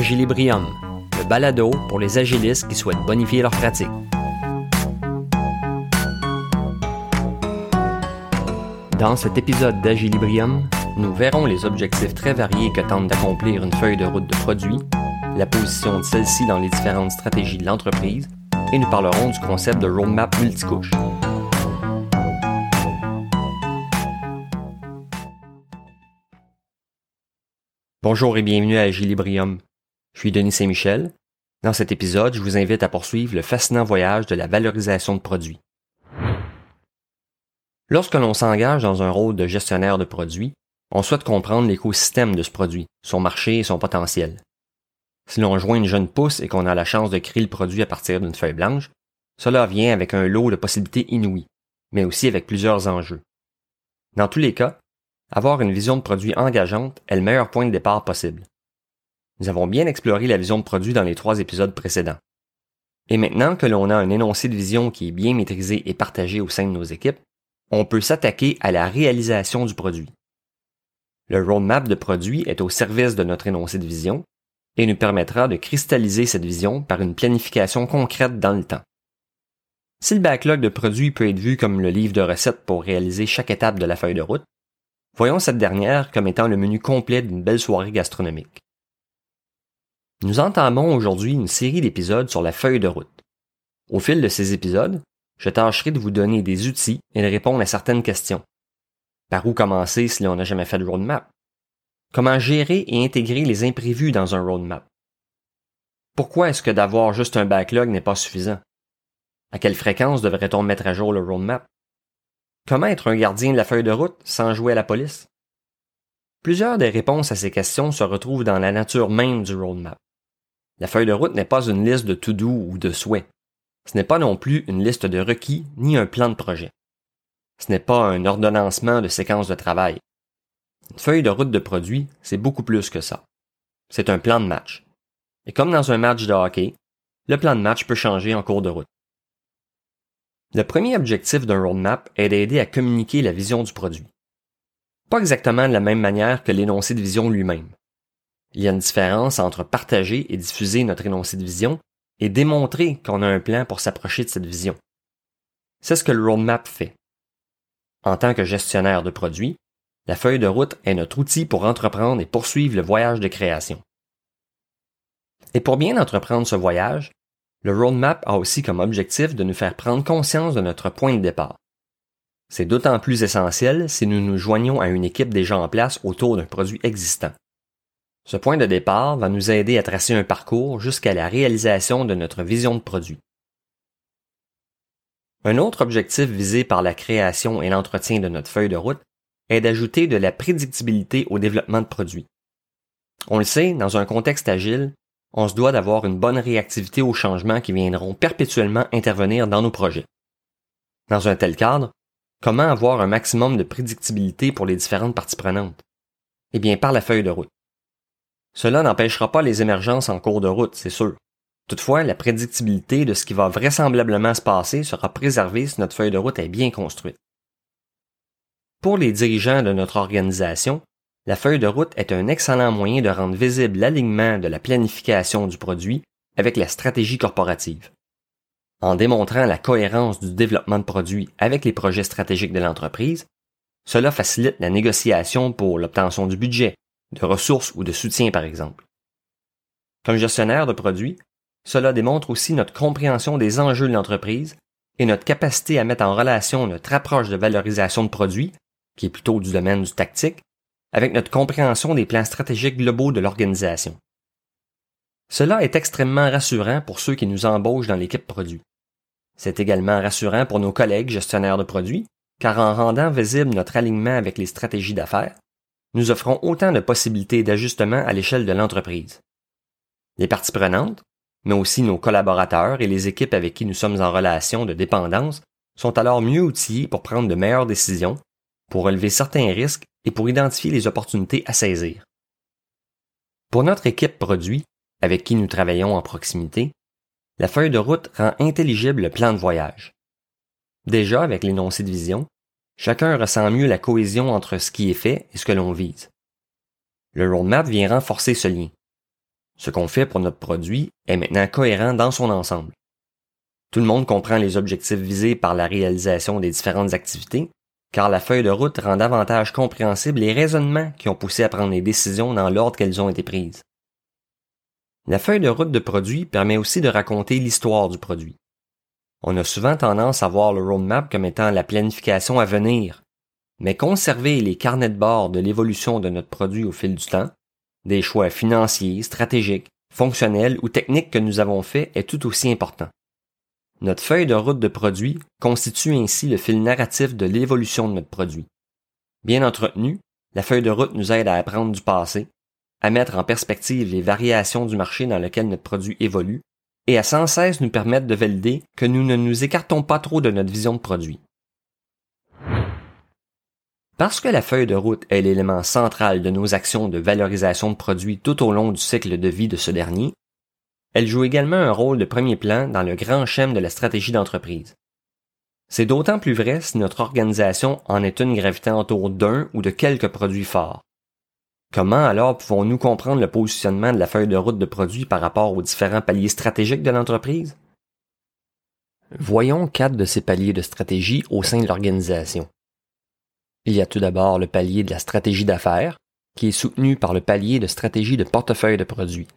Agilibrium, le balado pour les agilistes qui souhaitent bonifier leur pratique. Dans cet épisode d'Agilibrium, nous verrons les objectifs très variés que tente d'accomplir une feuille de route de produit, la position de celle-ci dans les différentes stratégies de l'entreprise, et nous parlerons du concept de roadmap multicouche. Bonjour et bienvenue à Agilibrium. Je suis Denis Saint-Michel. Dans cet épisode, je vous invite à poursuivre le fascinant voyage de la valorisation de produits. Lorsque l'on s'engage dans un rôle de gestionnaire de produits, on souhaite comprendre l'écosystème de ce produit, son marché et son potentiel. Si l'on joint une jeune pousse et qu'on a la chance de créer le produit à partir d'une feuille blanche, cela vient avec un lot de possibilités inouïes, mais aussi avec plusieurs enjeux. Dans tous les cas, avoir une vision de produit engageante est le meilleur point de départ possible. Nous avons bien exploré la vision de produit dans les trois épisodes précédents. Et maintenant que l'on a un énoncé de vision qui est bien maîtrisé et partagé au sein de nos équipes, on peut s'attaquer à la réalisation du produit. Le roadmap de produit est au service de notre énoncé de vision et nous permettra de cristalliser cette vision par une planification concrète dans le temps. Si le backlog de produits peut être vu comme le livre de recettes pour réaliser chaque étape de la feuille de route, voyons cette dernière comme étant le menu complet d'une belle soirée gastronomique. Nous entamons aujourd'hui une série d'épisodes sur la feuille de route. Au fil de ces épisodes, je tâcherai de vous donner des outils et de répondre à certaines questions. Par où commencer si l'on n'a jamais fait de roadmap? Comment gérer et intégrer les imprévus dans un roadmap? Pourquoi est-ce que d'avoir juste un backlog n'est pas suffisant? À quelle fréquence devrait-on mettre à jour le roadmap? Comment être un gardien de la feuille de route sans jouer à la police? Plusieurs des réponses à ces questions se retrouvent dans la nature même du roadmap. La feuille de route n'est pas une liste de to-do ou de souhaits. Ce n'est pas non plus une liste de requis ni un plan de projet. Ce n'est pas un ordonnancement de séquences de travail. Une feuille de route de produit, c'est beaucoup plus que ça. C'est un plan de match. Et comme dans un match de hockey, le plan de match peut changer en cours de route. Le premier objectif d'un roadmap est d'aider à communiquer la vision du produit. Pas exactement de la même manière que l'énoncé de vision lui-même. Il y a une différence entre partager et diffuser notre énoncé de vision et démontrer qu'on a un plan pour s'approcher de cette vision. C'est ce que le roadmap fait. En tant que gestionnaire de produits, la feuille de route est notre outil pour entreprendre et poursuivre le voyage de création. Et pour bien entreprendre ce voyage, le roadmap a aussi comme objectif de nous faire prendre conscience de notre point de départ. C'est d'autant plus essentiel si nous nous joignons à une équipe déjà en place autour d'un produit existant. Ce point de départ va nous aider à tracer un parcours jusqu'à la réalisation de notre vision de produit. Un autre objectif visé par la création et l'entretien de notre feuille de route est d'ajouter de la prédictibilité au développement de produits. On le sait, dans un contexte agile, on se doit d'avoir une bonne réactivité aux changements qui viendront perpétuellement intervenir dans nos projets. Dans un tel cadre, comment avoir un maximum de prédictibilité pour les différentes parties prenantes? Eh bien, par la feuille de route. Cela n'empêchera pas les émergences en cours de route, c'est sûr. Toutefois, la prédictibilité de ce qui va vraisemblablement se passer sera préservée si notre feuille de route est bien construite. Pour les dirigeants de notre organisation, la feuille de route est un excellent moyen de rendre visible l'alignement de la planification du produit avec la stratégie corporative. En démontrant la cohérence du développement de produits avec les projets stratégiques de l'entreprise, cela facilite la négociation pour l'obtention du budget, de ressources ou de soutien par exemple. Comme gestionnaire de produits, cela démontre aussi notre compréhension des enjeux de l'entreprise et notre capacité à mettre en relation notre approche de valorisation de produits, qui est plutôt du domaine du tactique, avec notre compréhension des plans stratégiques globaux de l'organisation. Cela est extrêmement rassurant pour ceux qui nous embauchent dans l'équipe produit. C'est également rassurant pour nos collègues gestionnaires de produits, car en rendant visible notre alignement avec les stratégies d'affaires, nous offrons autant de possibilités d'ajustement à l'échelle de l'entreprise. Les parties prenantes, mais aussi nos collaborateurs et les équipes avec qui nous sommes en relation de dépendance, sont alors mieux outillés pour prendre de meilleures décisions, pour relever certains risques et pour identifier les opportunités à saisir. Pour notre équipe produit, avec qui nous travaillons en proximité, la feuille de route rend intelligible le plan de voyage. Déjà, avec l'énoncé de vision, chacun ressent mieux la cohésion entre ce qui est fait et ce que l'on vise. Le roadmap vient renforcer ce lien. Ce qu'on fait pour notre produit est maintenant cohérent dans son ensemble. Tout le monde comprend les objectifs visés par la réalisation des différentes activités, car la feuille de route rend davantage compréhensibles les raisonnements qui ont poussé à prendre les décisions dans l'ordre qu'elles ont été prises. La feuille de route de produit permet aussi de raconter l'histoire du produit. On a souvent tendance à voir le roadmap comme étant la planification à venir, mais conserver les carnets de bord de l'évolution de notre produit au fil du temps, des choix financiers, stratégiques, fonctionnels ou techniques que nous avons faits est tout aussi important. Notre feuille de route de produit constitue ainsi le fil narratif de l'évolution de notre produit. Bien entretenue, la feuille de route nous aide à apprendre du passé, à mettre en perspective les variations du marché dans lequel notre produit évolue et à sans cesse nous permettre de valider que nous ne nous écartons pas trop de notre vision de produit. Parce que la feuille de route est l'élément central de nos actions de valorisation de produits tout au long du cycle de vie de ce dernier, elle joue également un rôle de premier plan dans le grand schéma de la stratégie d'entreprise. C'est d'autant plus vrai si notre organisation en est une gravitant autour d'un ou de quelques produits forts. Comment alors pouvons-nous comprendre le positionnement de la feuille de route de produits par rapport aux différents paliers stratégiques de l'entreprise? Voyons quatre de ces paliers de stratégie au sein de l'organisation. Il y a tout d'abord le palier de la stratégie d'affaires, qui est soutenu par le palier de stratégie de portefeuille de produits.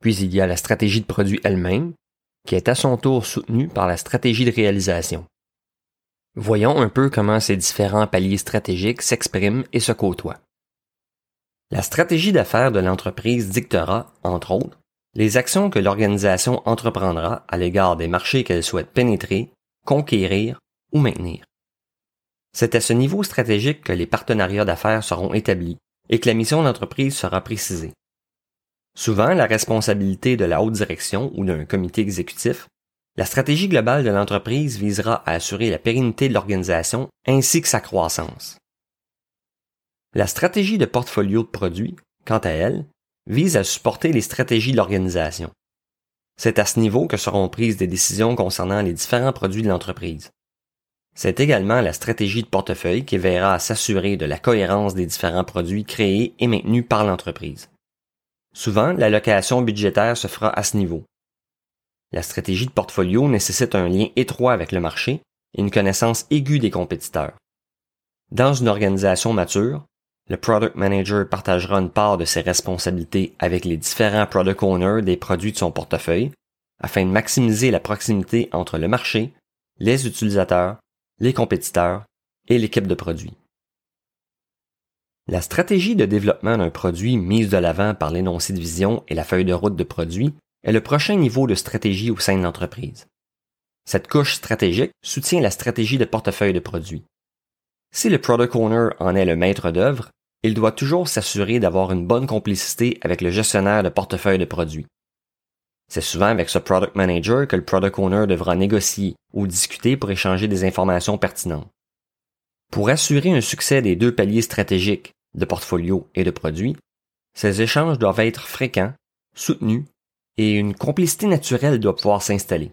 Puis il y a la stratégie de produit elle-même, qui est à son tour soutenue par la stratégie de réalisation. Voyons un peu comment ces différents paliers stratégiques s'expriment et se côtoient. La stratégie d'affaires de l'entreprise dictera, entre autres, les actions que l'organisation entreprendra à l'égard des marchés qu'elle souhaite pénétrer, conquérir ou maintenir. C'est à ce niveau stratégique que les partenariats d'affaires seront établis et que la mission d'entreprise sera précisée. Souvent, la responsabilité de la haute direction ou d'un comité exécutif, la stratégie globale de l'entreprise visera à assurer la pérennité de l'organisation ainsi que sa croissance. La stratégie de portfolio de produits, quant à elle, vise à supporter les stratégies de l'organisation. C'est à ce niveau que seront prises des décisions concernant les différents produits de l'entreprise. C'est également la stratégie de portefeuille qui verra à s'assurer de la cohérence des différents produits créés et maintenus par l'entreprise. Souvent, l'allocation budgétaire se fera à ce niveau. La stratégie de portfolio nécessite un lien étroit avec le marché et une connaissance aiguë des compétiteurs. Dans une organisation mature, le product manager partagera une part de ses responsabilités avec les différents product owners des produits de son portefeuille afin de maximiser la proximité entre le marché, les utilisateurs, les compétiteurs et l'équipe de produits. La stratégie de développement d'un produit mise de l'avant par l'énoncé de vision et la feuille de route de produit est le prochain niveau de stratégie au sein de l'entreprise. Cette couche stratégique soutient la stratégie de portefeuille de produits. Si le product owner en est le maître d'œuvre, il doit toujours s'assurer d'avoir une bonne complicité avec le gestionnaire de portefeuille de produits. C'est souvent avec ce product manager que le product owner devra négocier ou discuter pour échanger des informations pertinentes. Pour assurer un succès des deux paliers stratégiques de portfolio et de produits, ces échanges doivent être fréquents, soutenus et une complicité naturelle doit pouvoir s'installer.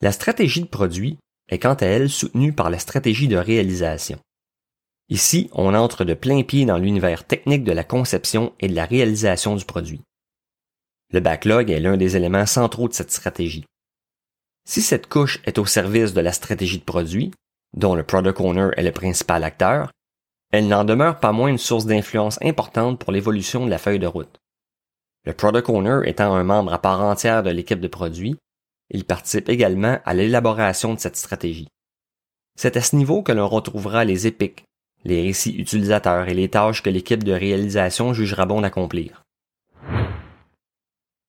La stratégie de produit est quant à elle soutenue par la stratégie de réalisation. Ici, on entre de plein pied dans l'univers technique de la conception et de la réalisation du produit. Le backlog est l'un des éléments centraux de cette stratégie. Si cette couche est au service de la stratégie de produit, dont le product owner est le principal acteur, elle n'en demeure pas moins une source d'influence importante pour l'évolution de la feuille de route. Le product owner étant un membre à part entière de l'équipe de produit, il participe également à l'élaboration de cette stratégie. C'est à ce niveau que l'on retrouvera les épiques, les récits utilisateurs et les tâches que l'équipe de réalisation jugera bon d'accomplir.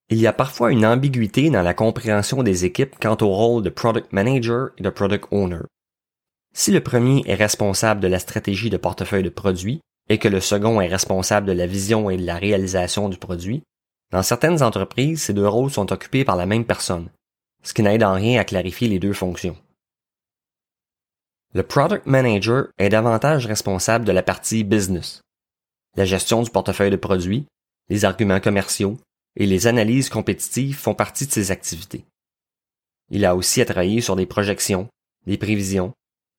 Il y a parfois une ambiguïté dans la compréhension des équipes quant au rôle de product manager et de product owner. Si le premier est responsable de la stratégie de portefeuille de produits et que le second est responsable de la vision et de la réalisation du produit, dans certaines entreprises, ces deux rôles sont occupés par la même personne, ce qui n'aide en rien à clarifier les deux fonctions. Le product manager est davantage responsable de la partie business, la gestion du portefeuille de produits, les arguments commerciaux et les analyses compétitives font partie de ses activités. Il a aussi à travailler sur des projections, des prévisions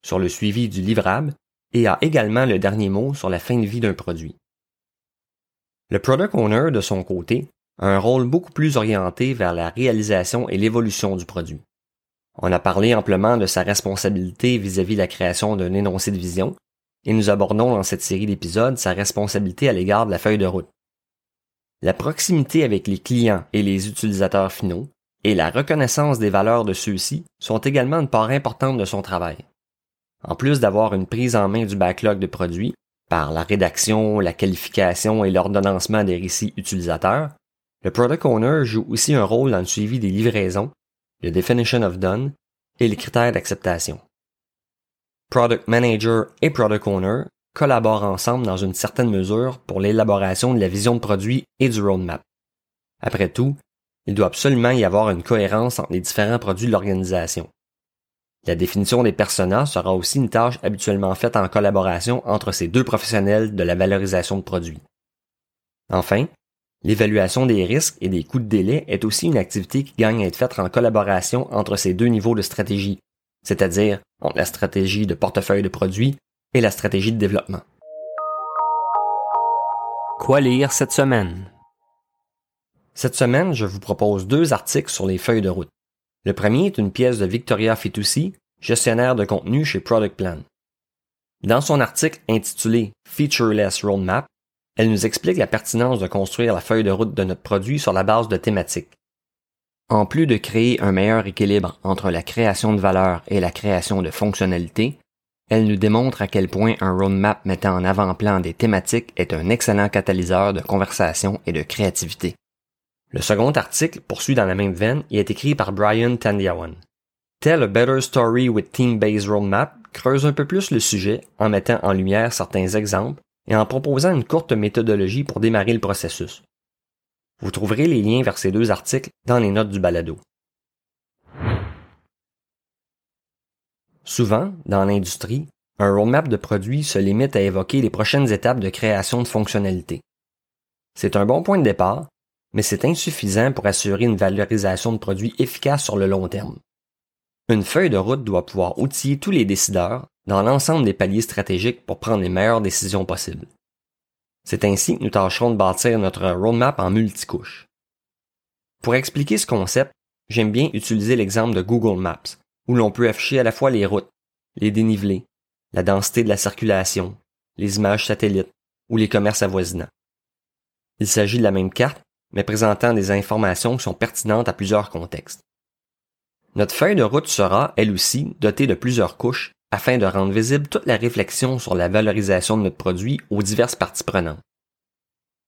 sur le suivi du livrable et a également le dernier mot sur la fin de vie d'un produit. Le product owner, de son côté, un rôle beaucoup plus orienté vers la réalisation et l'évolution du produit. On a parlé amplement de sa responsabilité vis-à-vis de la création d'un énoncé de vision, et nous abordons dans cette série d'épisodes sa responsabilité à l'égard de la feuille de route. La proximité avec les clients et les utilisateurs finaux et la reconnaissance des valeurs de ceux-ci sont également une part importante de son travail. En plus d'avoir une prise en main du backlog de produits par la rédaction, la qualification et l'ordonnancement des récits utilisateurs, le Product Owner joue aussi un rôle dans le suivi des livraisons, le Definition of Done et les critères d'acceptation. Product Manager et Product Owner collaborent ensemble dans une certaine mesure pour l'élaboration de la vision de produit et du roadmap. Après tout, il doit absolument y avoir une cohérence entre les différents produits de l'organisation. La définition des personas sera aussi une tâche habituellement faite en collaboration entre ces deux professionnels de la valorisation de produits. Enfin, l'évaluation des risques et des coûts de délai est aussi une activité qui gagne à être faite en collaboration entre ces deux niveaux de stratégie, c'est-à-dire entre la stratégie de portefeuille de produits et la stratégie de développement. Quoi lire cette semaine? Cette semaine, je vous propose deux articles sur les feuilles de route. Le premier est une pièce de Victoria Fitoussi, gestionnaire de contenu chez Product Plan. Dans son article intitulé Featureless Roadmap, elle nous explique la pertinence de construire la feuille de route de notre produit sur la base de thématiques. En plus de créer un meilleur équilibre entre la création de valeur et la création de fonctionnalités, elle nous démontre à quel point un roadmap mettant en avant-plan des thématiques est un excellent catalyseur de conversation et de créativité. Le second article, poursuit dans la même veine, et est écrit par Brian Tandiawan. Tell a Better Story with Team-Based Roadmap creuse un peu plus le sujet en mettant en lumière certains exemples et en proposant une courte méthodologie pour démarrer le processus. Vous trouverez les liens vers ces deux articles dans les notes du balado. Souvent, dans l'industrie, un roadmap de produit se limite à évoquer les prochaines étapes de création de fonctionnalités. C'est un bon point de départ, mais c'est insuffisant pour assurer une valorisation de produits efficace sur le long terme. Une feuille de route doit pouvoir outiller tous les décideurs dans l'ensemble des paliers stratégiques pour prendre les meilleures décisions possibles. C'est ainsi que nous tâcherons de bâtir notre roadmap en multicouches. Pour expliquer ce concept, j'aime bien utiliser l'exemple de Google Maps, où l'on peut afficher à la fois les routes, les dénivelés, la densité de la circulation, les images satellites ou les commerces avoisinants. Il s'agit de la même carte, mais présentant des informations qui sont pertinentes à plusieurs contextes. Notre feuille de route sera, elle aussi, dotée de plusieurs couches afin de rendre visible toute la réflexion sur la valorisation de notre produit aux diverses parties prenantes.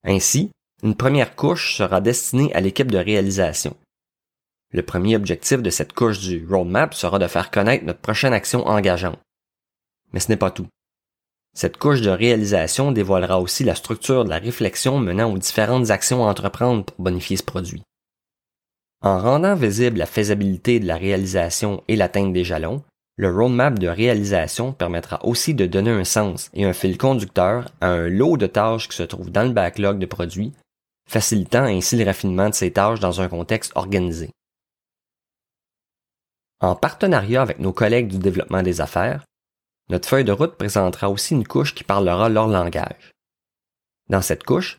Ainsi, une première couche sera destinée à l'équipe de réalisation. Le premier objectif de cette couche du roadmap sera de faire connaître notre prochaine action engageante. Mais ce n'est pas tout. Cette couche de réalisation dévoilera aussi la structure de la réflexion menant aux différentes actions à entreprendre pour bonifier ce produit. En rendant visible la faisabilité de la réalisation et l'atteinte des jalons, le roadmap de réalisation permettra aussi de donner un sens et un fil conducteur à un lot de tâches qui se trouvent dans le backlog de produits, facilitant ainsi le raffinement de ces tâches dans un contexte organisé. En partenariat avec nos collègues du développement des affaires, notre feuille de route présentera aussi une couche qui parlera leur langage. Dans cette couche,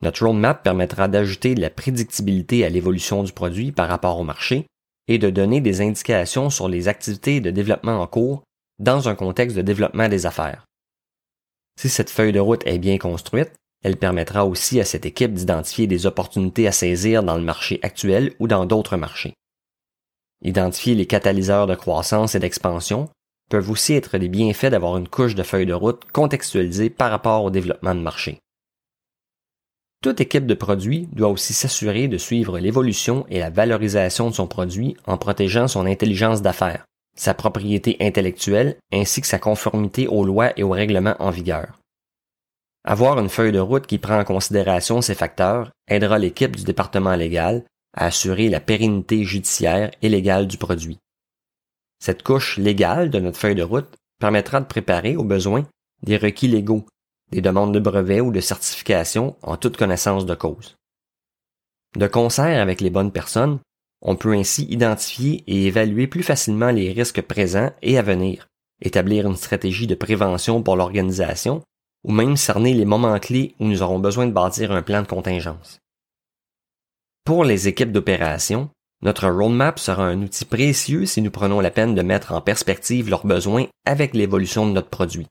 notre roadmap permettra d'ajouter de la prédictibilité à l'évolution du produit par rapport au marché et de donner des indications sur les activités de développement en cours dans un contexte de développement des affaires. Si cette feuille de route est bien construite, elle permettra aussi à cette équipe d'identifier des opportunités à saisir dans le marché actuel ou dans d'autres marchés. Identifier les catalyseurs de croissance et d'expansion peuvent aussi être des bienfaits d'avoir une couche de feuille de route contextualisée par rapport au développement de marché. Toute équipe de produits doit aussi s'assurer de suivre l'évolution et la valorisation de son produit en protégeant son intelligence d'affaires, sa propriété intellectuelle ainsi que sa conformité aux lois et aux règlements en vigueur. Avoir une feuille de route qui prend en considération ces facteurs aidera l'équipe du département légal à assurer la pérennité judiciaire et légale du produit. Cette couche légale de notre feuille de route permettra de préparer, au besoin, des requis légaux des demandes de brevets ou de certification en toute connaissance de cause. De concert avec les bonnes personnes, on peut ainsi identifier et évaluer plus facilement les risques présents et à venir, établir une stratégie de prévention pour l'organisation ou même cerner les moments clés où nous aurons besoin de bâtir un plan de contingence. Pour les équipes d'opération, notre roadmap sera un outil précieux si nous prenons la peine de mettre en perspective leurs besoins avec l'évolution de notre produit.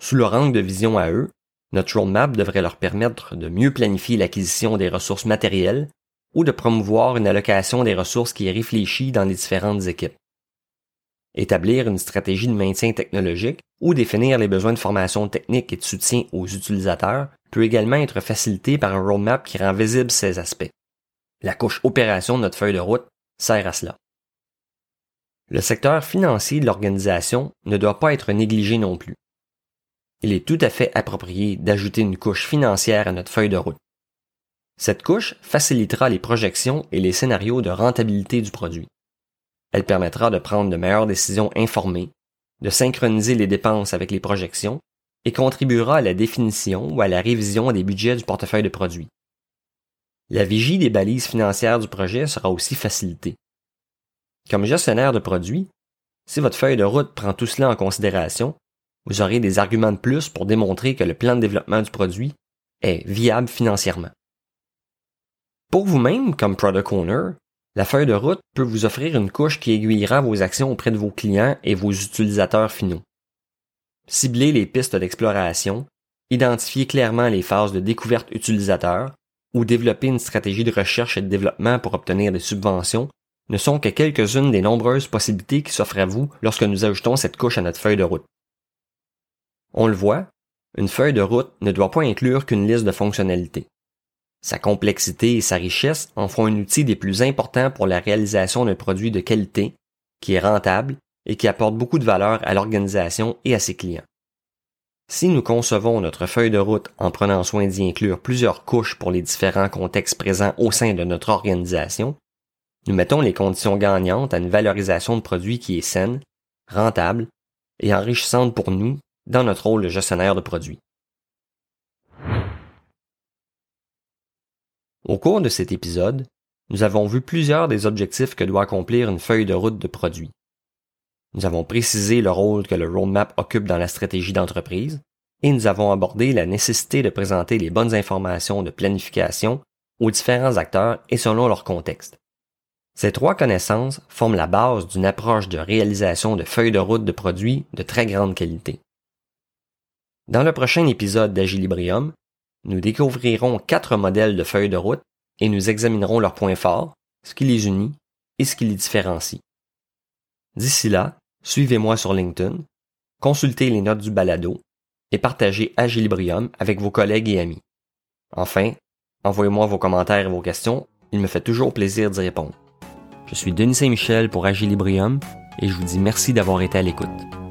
Sous leur angle de vision à eux, notre roadmap devrait leur permettre de mieux planifier l'acquisition des ressources matérielles ou de promouvoir une allocation des ressources qui est réfléchie dans les différentes équipes. Établir une stratégie de maintien technologique ou définir les besoins de formation technique et de soutien aux utilisateurs peut également être facilité par un roadmap qui rend visible ces aspects. La couche opération de notre feuille de route sert à cela. Le secteur financier de l'organisation ne doit pas être négligé non plus. Il est tout à fait approprié d'ajouter une couche financière à notre feuille de route. Cette couche facilitera les projections et les scénarios de rentabilité du produit. Elle permettra de prendre de meilleures décisions informées, de synchroniser les dépenses avec les projections et contribuera à la définition ou à la révision des budgets du portefeuille de produits. La vigie des balises financières du projet sera aussi facilitée. Comme gestionnaire de produits, si votre feuille de route prend tout cela en considération, vous aurez des arguments de plus pour démontrer que le plan de développement du produit est viable financièrement. Pour vous-même, comme product owner, la feuille de route peut vous offrir une couche qui aiguillera vos actions auprès de vos clients et vos utilisateurs finaux. Ciblez les pistes d'exploration, identifiez clairement les phases de découverte utilisateur ou développer une stratégie de recherche et de développement pour obtenir des subventions ne sont que quelques-unes des nombreuses possibilités qui s'offrent à vous lorsque nous ajoutons cette couche à notre feuille de route. On le voit, une feuille de route ne doit pas inclure qu'une liste de fonctionnalités. Sa complexité et sa richesse en font un outil des plus importants pour la réalisation d'un produit de qualité, qui est rentable et qui apporte beaucoup de valeur à l'organisation et à ses clients. Si nous concevons notre feuille de route en prenant soin d'y inclure plusieurs couches pour les différents contextes présents au sein de notre organisation, nous mettons les conditions gagnantes à une valorisation de produits qui est saine, rentable et enrichissante pour nous dans notre rôle de gestionnaire de produits. Au cours de cet épisode, nous avons vu plusieurs des objectifs que doit accomplir une feuille de route de produit. Nous avons précisé le rôle que le roadmap occupe dans la stratégie d'entreprise et nous avons abordé la nécessité de présenter les bonnes informations de planification aux différents acteurs et selon leur contexte. Ces trois connaissances forment la base d'une approche de réalisation de feuilles de route de produits de très grande qualité. Dans le prochain épisode d'Agilibrium, nous découvrirons quatre modèles de feuilles de route et nous examinerons leurs points forts, ce qui les unit et ce qui les différencie. D'ici là, suivez-moi sur LinkedIn, consultez les notes du balado et partagez Agilibrium avec vos collègues et amis. Enfin, envoyez-moi vos commentaires et vos questions, il me fait toujours plaisir d'y répondre. Je suis Denis Saint-Michel pour Agilibrium et je vous dis merci d'avoir été à l'écoute.